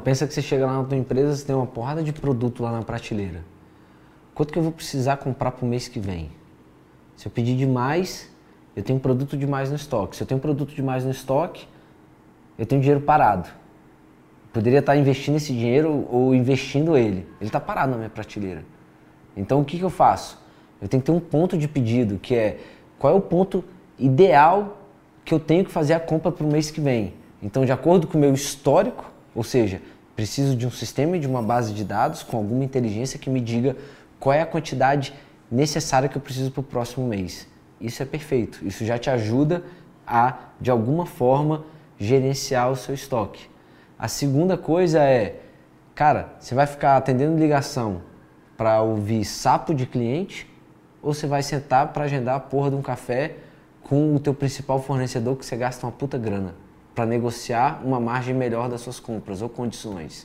pensa que você chega lá na tua empresa, você tem uma porrada de produto lá na prateleira. Quanto que eu vou precisar comprar para o mês que vem? Se eu pedir demais, eu tenho produto demais no estoque. Se eu tenho produto demais no estoque, eu tenho dinheiro parado. Poderia estar investindo esse dinheiro ou investindo ele. Ele está parado na minha prateleira. Então o que, que eu faço? Eu tenho que ter um ponto de pedido, que é qual é o ponto ideal que eu tenho que fazer a compra para o mês que vem. Então, de acordo com o meu histórico, ou seja, preciso de um sistema e de uma base de dados com alguma inteligência que me diga qual é a quantidade necessária que eu preciso para o próximo mês. Isso é perfeito. Isso já te ajuda a, de alguma forma, gerenciar o seu estoque. A segunda coisa é, cara, você vai ficar atendendo ligação para ouvir sapo de cliente ou você vai sentar para agendar a porra de um café com o teu principal fornecedor que você gasta uma puta grana para negociar uma margem melhor das suas compras ou condições.